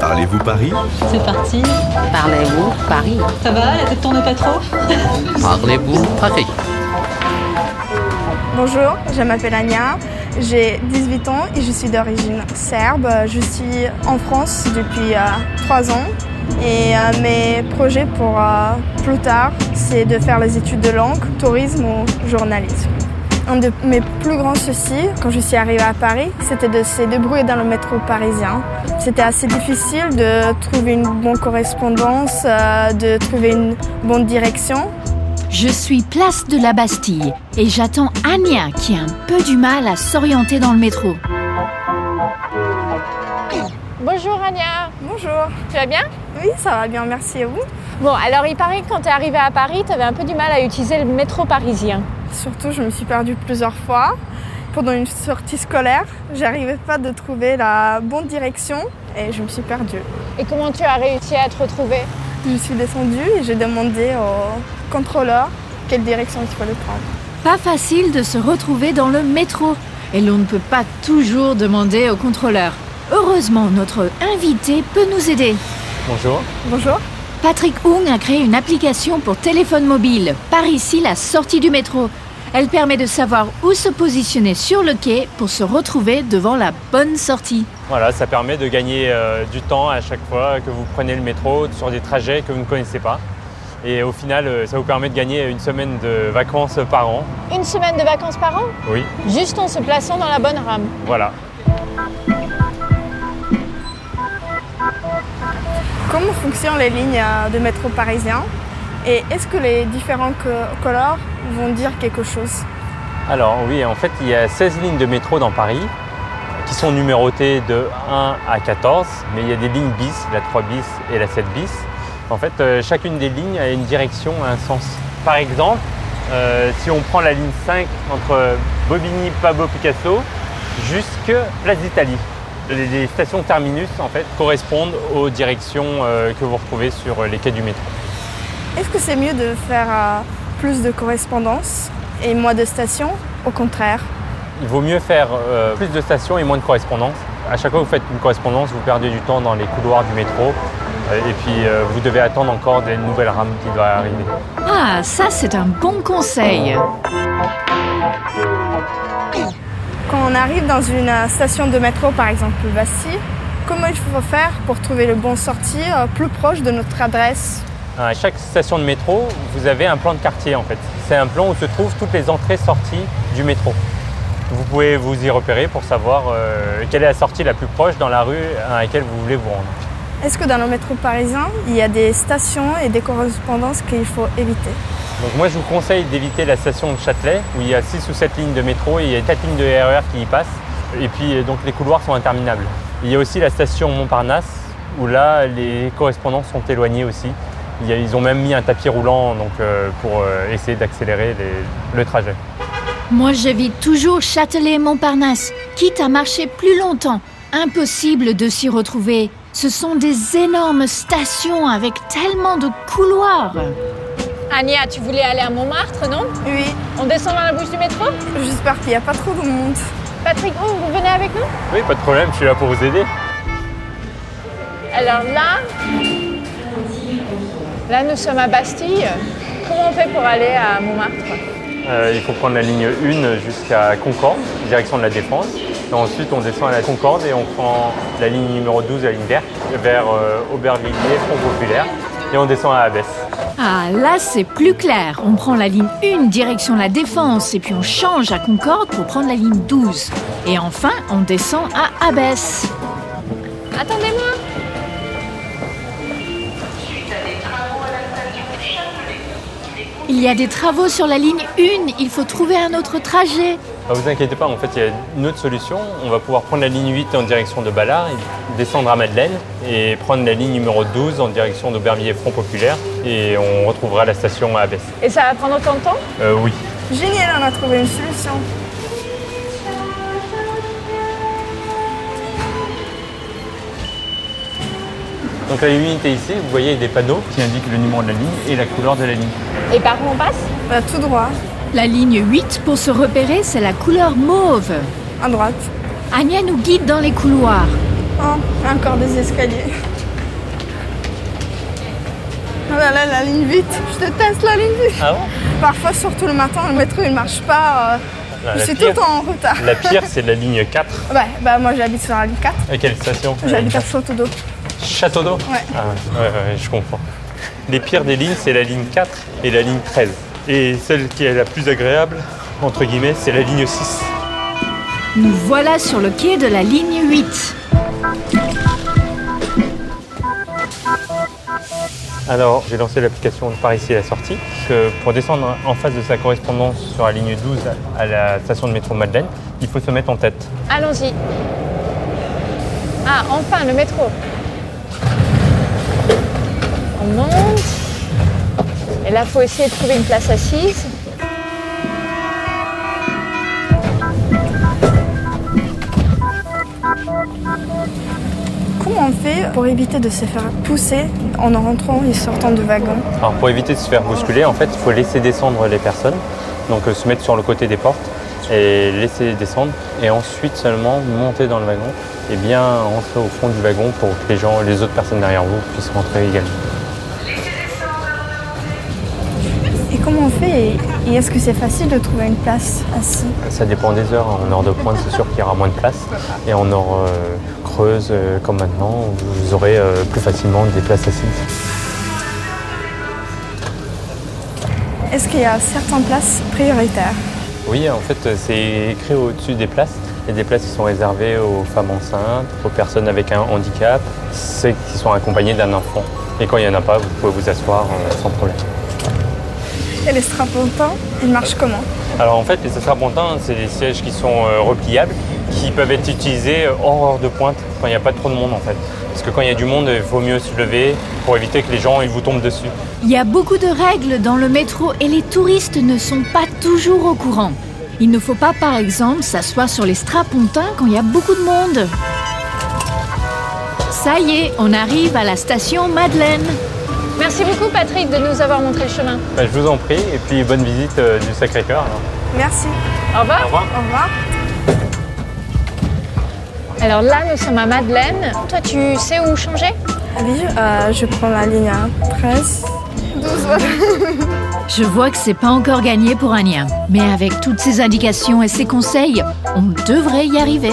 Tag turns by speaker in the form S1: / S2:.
S1: Parlez-vous Paris?
S2: C'est parti.
S3: Parlez-vous Paris?
S2: Ça va, la tête tourne pas trop?
S3: Parlez-vous Paris?
S4: Bonjour, je m'appelle Anya, j'ai 18 ans et je suis d'origine serbe. Je suis en France depuis euh, 3 ans et euh, mes projets pour euh, plus tard, c'est de faire les études de langue, tourisme ou journalisme. Un de mes plus grands soucis quand je suis arrivée à Paris, c'était de se débrouiller dans le métro parisien. C'était assez difficile de trouver une bonne correspondance, euh, de trouver une bonne direction.
S5: Je suis place de la Bastille et j'attends Anya qui a un peu du mal à s'orienter dans le métro.
S6: Bonjour Anya,
S4: Bonjour.
S6: tu vas bien?
S4: Oui, ça va bien, merci à vous?
S6: Bon, alors il paraît que quand tu es arrivée à Paris, tu avais un peu du mal à utiliser le métro parisien.
S4: Surtout, je me suis perdue plusieurs fois. Pendant une sortie scolaire, j'arrivais pas de trouver la bonne direction et je me suis perdue.
S6: Et comment tu as réussi à te retrouver?
S4: Je suis descendue et j'ai demandé au contrôleur quelle direction il fallait prendre.
S5: Pas facile de se retrouver dans le métro et l'on ne peut pas toujours demander au contrôleur. Heureusement, notre invité peut nous aider.
S7: Bonjour.
S4: Bonjour.
S5: Patrick Hung a créé une application pour téléphone mobile, par ici la sortie du métro. Elle permet de savoir où se positionner sur le quai pour se retrouver devant la bonne sortie.
S7: Voilà, ça permet de gagner euh, du temps à chaque fois que vous prenez le métro sur des trajets que vous ne connaissez pas. Et au final, euh, ça vous permet de gagner une semaine de vacances par an.
S6: Une semaine de vacances par an
S7: Oui,
S6: Juste en se plaçant dans la bonne rame.
S7: voilà.
S4: Comment fonctionnent les lignes euh, de métro parisien? Et est-ce que les différents co- couleurs vont dire quelque chose
S7: Alors oui, en fait, il y a 16 lignes de métro dans Paris qui sont numérotées de 1 à 14, mais il y a des lignes bis, la 3 bis et la 7 bis. En fait, euh, chacune des lignes a une direction, a un sens. Par exemple, euh, si on prend la ligne 5 entre Bobigny, Pablo Picasso jusque Place d'Italie, les, stations terminus en fait correspondent aux directions euh, que vous retrouvez sur les quais du métro.
S4: Est-ce que c'est mieux de faire plus de correspondance et moins de stations Au contraire.
S7: Il vaut mieux faire euh, plus de stations et moins de correspondance. À chaque fois que vous faites une correspondance, vous perdez du temps dans les couloirs du métro euh, et puis euh, vous devez attendre encore des nouvelles rames qui doivent arriver.
S5: Ah, ça c'est un bon conseil.
S4: Quand on arrive dans une station de métro, par exemple Bastille, comment il faut faire pour trouver le bon sortie plus proche de notre adresse?
S7: À chaque station de métro, vous avez un plan de quartier en fait. C'est un plan où se trouvent toutes les entrées-sorties du métro. Vous pouvez vous y repérer pour savoir euh, quelle est la sortie la plus proche dans la rue à laquelle vous voulez vous rendre.
S4: Est-ce que dans le métro parisien, il y a des stations et des correspondances qu'il faut éviter?
S7: Donc moi je vous conseille d'éviter la station de Châtelet où il y a 6 ou 7 lignes de métro et il y a 4 lignes de RER qui y passent. Et puis euh, donc les couloirs sont interminables. Il y a aussi la station Montparnasse où là les correspondances sont éloignées aussi. Ils ont même mis un tapis roulant donc, euh, pour euh, essayer d'accélérer les- le trajet.
S5: Moi j'évite toujours Châtelet-Montparnasse, quitte à marcher plus longtemps. Impossible de s'y retrouver. Ce sont des énormes stations avec tellement de couloirs.
S6: Anya, tu voulais aller à Montmartre, non?
S4: Oui,
S6: On descend dans la bouche du métro?
S4: J'espère qu'il n'y a pas trop de monde.
S6: Patrick, oh, vous venez avec nous?
S7: Oui, pas de problème, je suis là pour vous aider.
S6: Alors là, là nous sommes à Bastille. Comment on fait pour aller à Montmartre
S7: Euh, il faut prendre la ligne 1 jusqu'à Concorde, direction de la Défense. Et ensuite, on descend à la Concorde et on prend la ligne numéro 12, la ligne verte, vers euh, Aubervilliers, Front Populaire. Et on descend à Abbesse.
S5: Ah, là c'est plus clair. On prend la ligne 1 direction la Défense et puis on change à Concorde pour prendre la ligne 12. Et enfin, on descend à Abbesse.
S6: Attendez-moi
S5: Il y a des travaux sur la ligne 1, il faut trouver un autre trajet.
S7: Ne vous inquiétez pas, en fait, il y a une autre solution. On va pouvoir prendre la ligne 8 en direction de Ballard, descendre à Madeleine et prendre la ligne numéro 12 en direction d'Aubervilliers Front Populaire. Et on retrouvera la station à Abbesse.
S6: Et ça va prendre autant de temps?
S7: Euh, oui.
S4: Génial, on a trouvé une solution.
S7: Donc la ligne est ici, vous voyez des panneaux qui indiquent le numéro de la ligne et la couleur de la ligne.
S6: Et par où on passe
S4: Euh, tout droit,
S5: La ligne 8, pour se repérer, c'est la couleur mauve.
S4: à droite.
S5: Anya nous guide dans les couloirs.
S4: Oh, encore des escaliers. Oh là là, la ligne vite. Je déteste la ligne vite.
S7: Ah bon
S4: Parfois, surtout le matin, le métro il marche pas. euh,
S7: Ah,
S4: je
S7: la
S4: suis tout
S7: pire-
S4: le temps en retard.
S7: La pire, c'est la ligne 4.
S4: Ouais, bah moi j'habite sur la ligne 4.
S7: À quelle station
S4: J'habite à Château d'eau.
S7: Château d'eau
S4: Ouais.
S7: Ah ouais, ouais, ouais, je comprends. Les pires des lignes, c'est la ligne 4 et la ligne 13. Et celle qui est la plus agréable, entre guillemets, c'est la ligne 6.
S5: Nous voilà sur le quai de la ligne 8.
S7: Alors, j'ai lancé l'application par ici à la sortie. Que pour descendre en face de sa correspondance sur la ligne 12 à la station de métro Madeleine, il faut se mettre en tête.
S6: Allons-y. Ah, enfin, le métro. On monte. Et là, il faut essayer de trouver une place assise.
S4: Comment on fait pour éviter de se faire pousser en rentrant et sortant du wagon
S7: Alors, pour éviter de se faire bousculer, en fait, il faut laisser descendre les personnes. Donc, euh, se mettre sur le côté des portes et laisser descendre. Et ensuite seulement monter dans le wagon et bien rentrer au fond du wagon pour que les gens, les autres personnes derrière vous puissent rentrer également.
S4: Comment on fait Et, et est-ce que c'est facile de trouver une place assise
S7: Ça dépend des heures. En heure de pointe, c'est sûr qu'il y aura moins de place. Et en heure euh, creuse, euh, comme maintenant, vous aurez euh, plus facilement des places assises.
S4: Est-ce qu'il y a certaines places prioritaires?
S7: Oui, en fait, c'est écrit au-dessus des places. Il y a des places qui sont réservées aux femmes enceintes, aux personnes avec un handicap, ceux qui sont accompagnés d'un enfant. Et quand il n'y en a pas, vous pouvez vous asseoir sans problème.
S4: Et les strapontins, ils marchent comment
S7: Alors en fait, les strapontins, c'est des sièges qui sont euh, repliables, qui peuvent être utilisés hors heure de pointe, quand il n'y a pas trop de monde en fait. Parce que quand il y a du monde, il vaut mieux se lever pour éviter que les gens ils vous tombent dessus.
S5: Il y a beaucoup de règles dans le métro et les touristes ne sont pas toujours au courant. Il ne faut pas, par exemple, s'asseoir sur les strapontins quand il y a beaucoup de monde. Ça y est, on arrive à la station Madeleine.
S6: Merci beaucoup, Patrick, de nous avoir montré le chemin.
S7: Bah, je vous en prie, et puis bonne visite euh, du Sacré-Cœur.
S4: Merci.
S6: Au revoir.
S7: Au revoir.
S4: Au revoir.
S6: Alors là, nous sommes à Madeleine. Toi, tu sais où changer?
S4: Oui, euh, je prends la ligne 13. 12, voilà.
S5: Je vois que c'est pas encore gagné pour Anya, mais avec toutes ces indications et ces conseils, on devrait y arriver.